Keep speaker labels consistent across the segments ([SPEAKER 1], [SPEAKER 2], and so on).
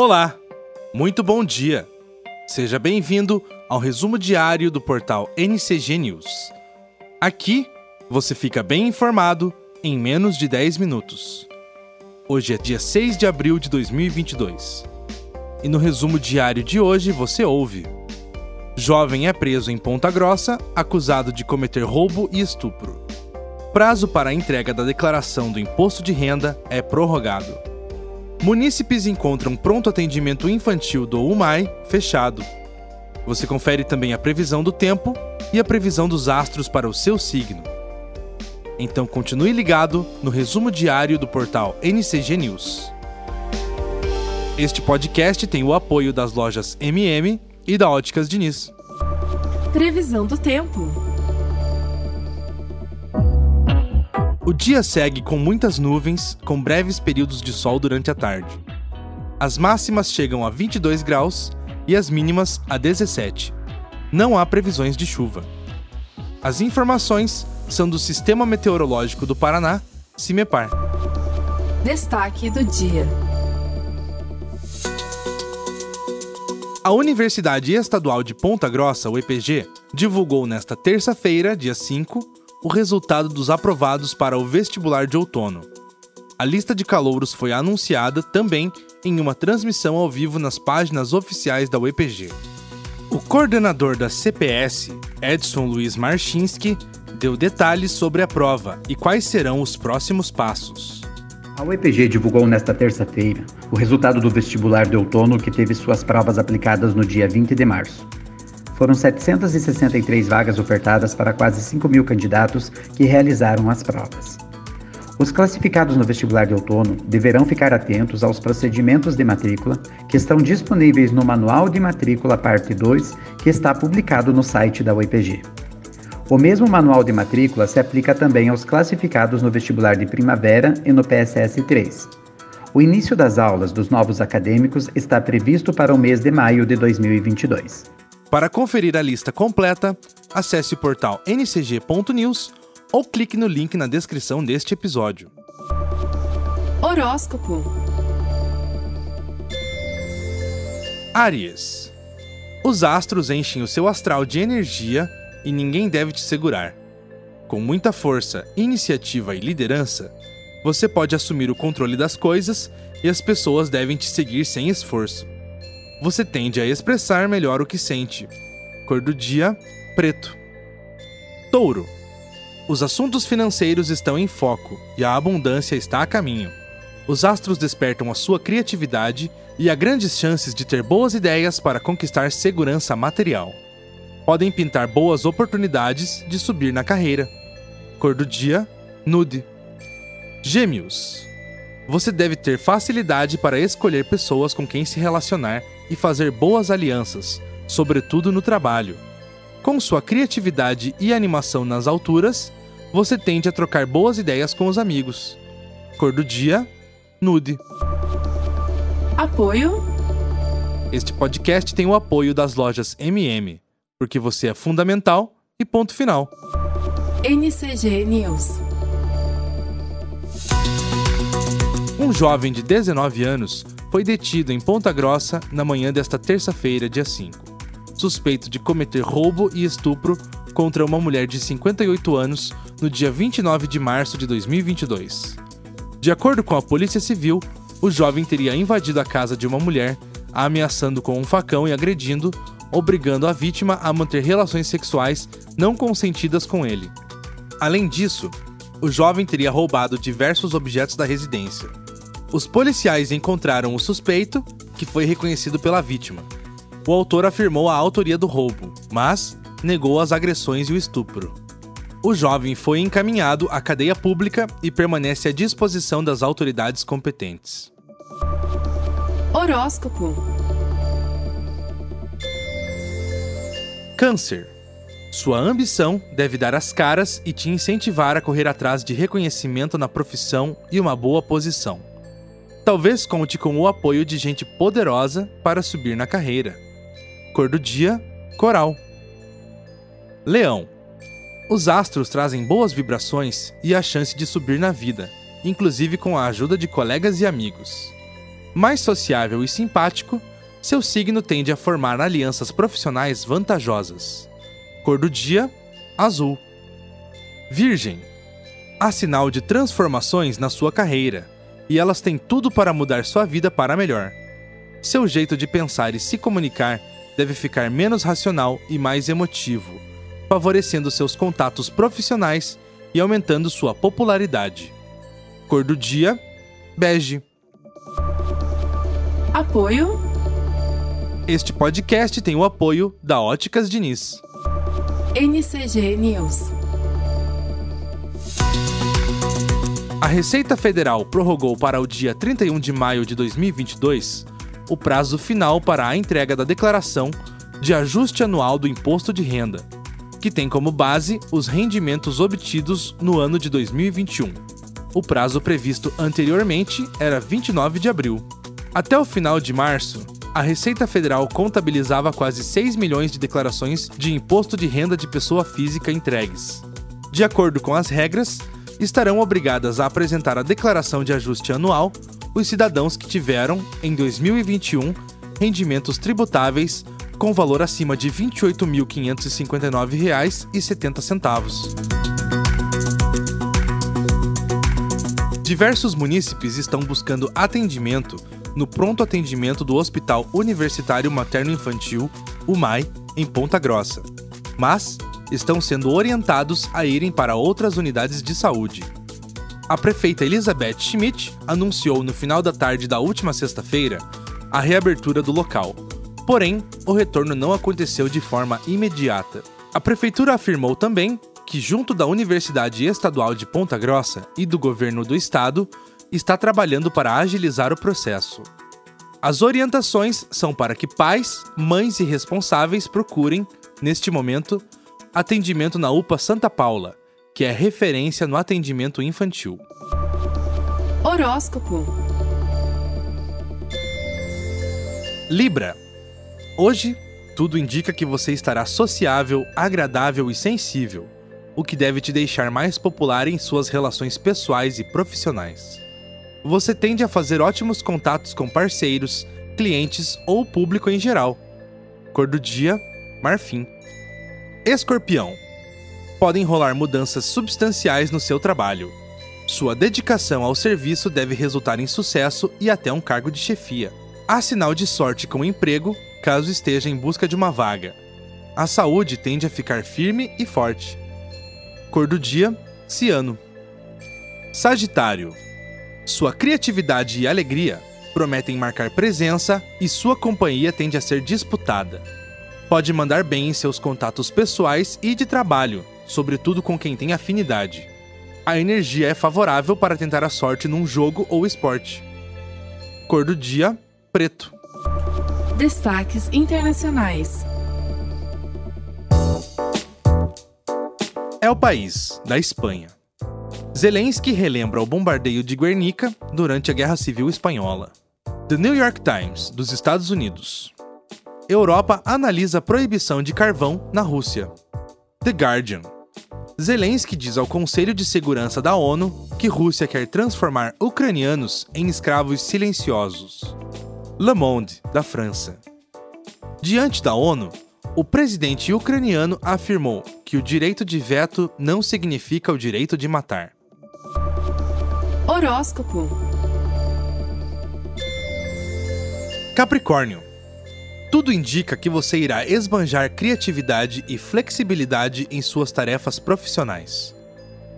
[SPEAKER 1] Olá, muito bom dia. Seja bem-vindo ao resumo diário do portal NCG News. Aqui você fica bem informado em menos de 10 minutos. Hoje é dia 6 de abril de 2022. E no resumo diário de hoje você ouve: Jovem é preso em Ponta Grossa, acusado de cometer roubo e estupro. Prazo para a entrega da declaração do imposto de renda é prorrogado. Munícipes encontram pronto atendimento infantil do UMAI fechado. Você confere também a previsão do tempo e a previsão dos astros para o seu signo. Então continue ligado no resumo diário do portal NCG News. Este podcast tem o apoio das lojas MM e da Óticas Diniz.
[SPEAKER 2] Previsão do tempo.
[SPEAKER 1] O dia segue com muitas nuvens, com breves períodos de sol durante a tarde. As máximas chegam a 22 graus e as mínimas a 17. Não há previsões de chuva. As informações são do Sistema Meteorológico do Paraná, CIMEPAR.
[SPEAKER 2] Destaque do dia.
[SPEAKER 1] A Universidade Estadual de Ponta Grossa, o EPG, divulgou nesta terça-feira, dia 5, o resultado dos aprovados para o vestibular de outono. A lista de calouros foi anunciada também em uma transmissão ao vivo nas páginas oficiais da UEPG. O coordenador da CPS, Edson Luiz Marchinski, deu detalhes sobre a prova e quais serão os próximos passos.
[SPEAKER 3] A UEPG divulgou nesta terça-feira o resultado do vestibular de outono que teve suas provas aplicadas no dia 20 de março. Foram 763 vagas ofertadas para quase 5 mil candidatos que realizaram as provas. Os classificados no vestibular de outono deverão ficar atentos aos procedimentos de matrícula que estão disponíveis no Manual de Matrícula Parte 2, que está publicado no site da UEPG. O mesmo manual de matrícula se aplica também aos classificados no vestibular de primavera e no PSS 3. O início das aulas dos novos acadêmicos está previsto para o mês de maio de 2022.
[SPEAKER 1] Para conferir a lista completa, acesse o portal ncg.news ou clique no link na descrição deste episódio.
[SPEAKER 2] Horóscopo.
[SPEAKER 1] Áries. Os astros enchem o seu astral de energia e ninguém deve te segurar. Com muita força, iniciativa e liderança, você pode assumir o controle das coisas e as pessoas devem te seguir sem esforço você tende a expressar melhor o que sente. Cor do dia: preto. Touro. Os assuntos financeiros estão em foco e a abundância está a caminho. Os astros despertam a sua criatividade e há grandes chances de ter boas ideias para conquistar segurança material. Podem pintar boas oportunidades de subir na carreira. Cor do dia: nude. Gêmeos. Você deve ter facilidade para escolher pessoas com quem se relacionar e fazer boas alianças, sobretudo no trabalho. Com sua criatividade e animação nas alturas, você tende a trocar boas ideias com os amigos. Cor do dia: nude.
[SPEAKER 2] Apoio.
[SPEAKER 1] Este podcast tem o apoio das lojas MM, porque você é fundamental e ponto final.
[SPEAKER 2] NCG News.
[SPEAKER 1] Um jovem de 19 anos foi detido em Ponta Grossa na manhã desta terça-feira, dia 5, suspeito de cometer roubo e estupro contra uma mulher de 58 anos no dia 29 de março de 2022. De acordo com a Polícia Civil, o jovem teria invadido a casa de uma mulher, a ameaçando com um facão e agredindo, obrigando a vítima a manter relações sexuais não consentidas com ele. Além disso, o jovem teria roubado diversos objetos da residência. Os policiais encontraram o suspeito, que foi reconhecido pela vítima. O autor afirmou a autoria do roubo, mas negou as agressões e o estupro. O jovem foi encaminhado à cadeia pública e permanece à disposição das autoridades competentes.
[SPEAKER 2] Horóscopo.
[SPEAKER 1] Câncer. Sua ambição deve dar as caras e te incentivar a correr atrás de reconhecimento na profissão e uma boa posição. Talvez conte com o apoio de gente poderosa para subir na carreira. Cor do dia: coral. Leão. Os astros trazem boas vibrações e a chance de subir na vida, inclusive com a ajuda de colegas e amigos. Mais sociável e simpático, seu signo tende a formar alianças profissionais vantajosas. Cor do dia: azul. Virgem. Há sinal de transformações na sua carreira, e elas têm tudo para mudar sua vida para melhor. Seu jeito de pensar e se comunicar deve ficar menos racional e mais emotivo, favorecendo seus contatos profissionais e aumentando sua popularidade. Cor do dia: bege.
[SPEAKER 2] Apoio.
[SPEAKER 1] Este podcast tem o apoio da Óticas Diniz.
[SPEAKER 2] NCG News.
[SPEAKER 1] A Receita Federal prorrogou para o dia 31 de maio de 2022 o prazo final para a entrega da declaração de ajuste anual do imposto de renda, que tem como base os rendimentos obtidos no ano de 2021. O prazo previsto anteriormente era 29 de abril. Até o final de março, a Receita Federal contabilizava quase 6 milhões de declarações de imposto de renda de pessoa física entregues. De acordo com as regras, estarão obrigadas a apresentar a declaração de ajuste anual os cidadãos que tiveram, em 2021, rendimentos tributáveis com valor acima de R$ 28.559,70. Diversos munícipes estão buscando atendimento no pronto atendimento do Hospital Universitário Materno Infantil, UMAI, em Ponta Grossa, mas estão sendo orientados a irem para outras unidades de saúde. A prefeita Elizabeth Schmidt anunciou no final da tarde da última sexta-feira a reabertura do local. Porém, o retorno não aconteceu de forma imediata. A prefeitura afirmou também que, junto da Universidade Estadual de Ponta Grossa e do governo do estado, está trabalhando para agilizar o processo. As orientações são para que pais, mães e responsáveis procurem, neste momento, atendimento na UPA Santa Paula, que é referência no atendimento infantil.
[SPEAKER 2] Horóscopo.
[SPEAKER 1] Libra. Hoje, tudo indica que você estará sociável, agradável e sensível, o que deve te deixar mais popular em suas relações pessoais e profissionais. Você tende a fazer ótimos contatos com parceiros, clientes ou público em geral. Cor do dia: marfim. Escorpião podem rolar mudanças substanciais no seu trabalho. Sua dedicação ao serviço deve resultar em sucesso e até um cargo de chefia. Há sinal de sorte com o emprego, caso esteja em busca de uma vaga. A saúde tende a ficar firme e forte. Cor do dia: ciano. Sagitário. Sua criatividade e alegria prometem marcar presença e sua companhia tende a ser disputada. Pode mandar bem em seus contatos pessoais e de trabalho, sobretudo com quem tem afinidade. A energia é favorável para tentar a sorte num jogo ou esporte. Cor do dia: preto.
[SPEAKER 2] Destaques internacionais.
[SPEAKER 1] É o país, da Espanha. Zelensky relembra o bombardeio de Guernica durante a Guerra Civil Espanhola. The New York Times, dos Estados Unidos. Europa analisa a proibição de carvão na Rússia. The Guardian. Zelensky diz ao Conselho de Segurança da ONU que Rússia quer transformar ucranianos em escravos silenciosos. Le Monde, da França. Diante da ONU, o presidente ucraniano afirmou que o direito de veto não significa o direito de matar.
[SPEAKER 2] Horóscopo.
[SPEAKER 1] Capricórnio. Tudo indica que você irá esbanjar criatividade e flexibilidade em suas tarefas profissionais.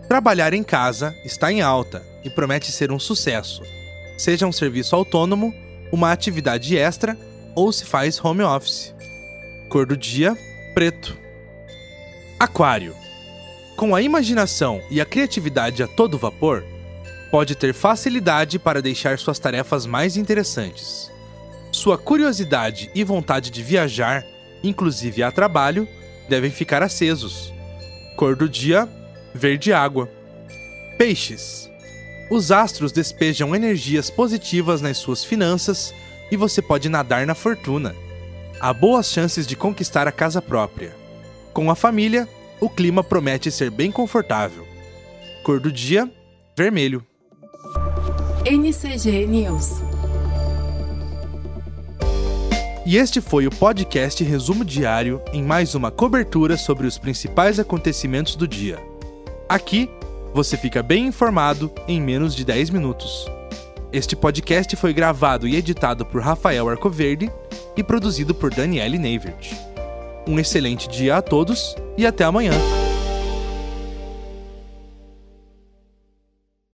[SPEAKER 1] Trabalhar em casa está em alta e promete ser um sucesso, seja um serviço autônomo, uma atividade extra ou se faz home office. Cor do dia: preto. Aquário. Com a imaginação e a criatividade a todo vapor, pode ter facilidade para deixar suas tarefas mais interessantes. Sua curiosidade e vontade de viajar, inclusive a trabalho, devem ficar acesos. Cor do dia: verde água. Peixes. Os astros despejam energias positivas nas suas finanças e você pode nadar na fortuna. Há boas chances de conquistar a casa própria. Com a família, o clima promete ser bem confortável. Cor do dia: vermelho.
[SPEAKER 2] NCG News.
[SPEAKER 1] E este foi o podcast Resumo Diário em mais uma cobertura sobre os principais acontecimentos do dia. Aqui, você fica bem informado em menos de 10 minutos. Este podcast foi gravado e editado por Rafael Arcoverde e produzido por Daniele Neivert. Um excelente dia a todos e até amanhã!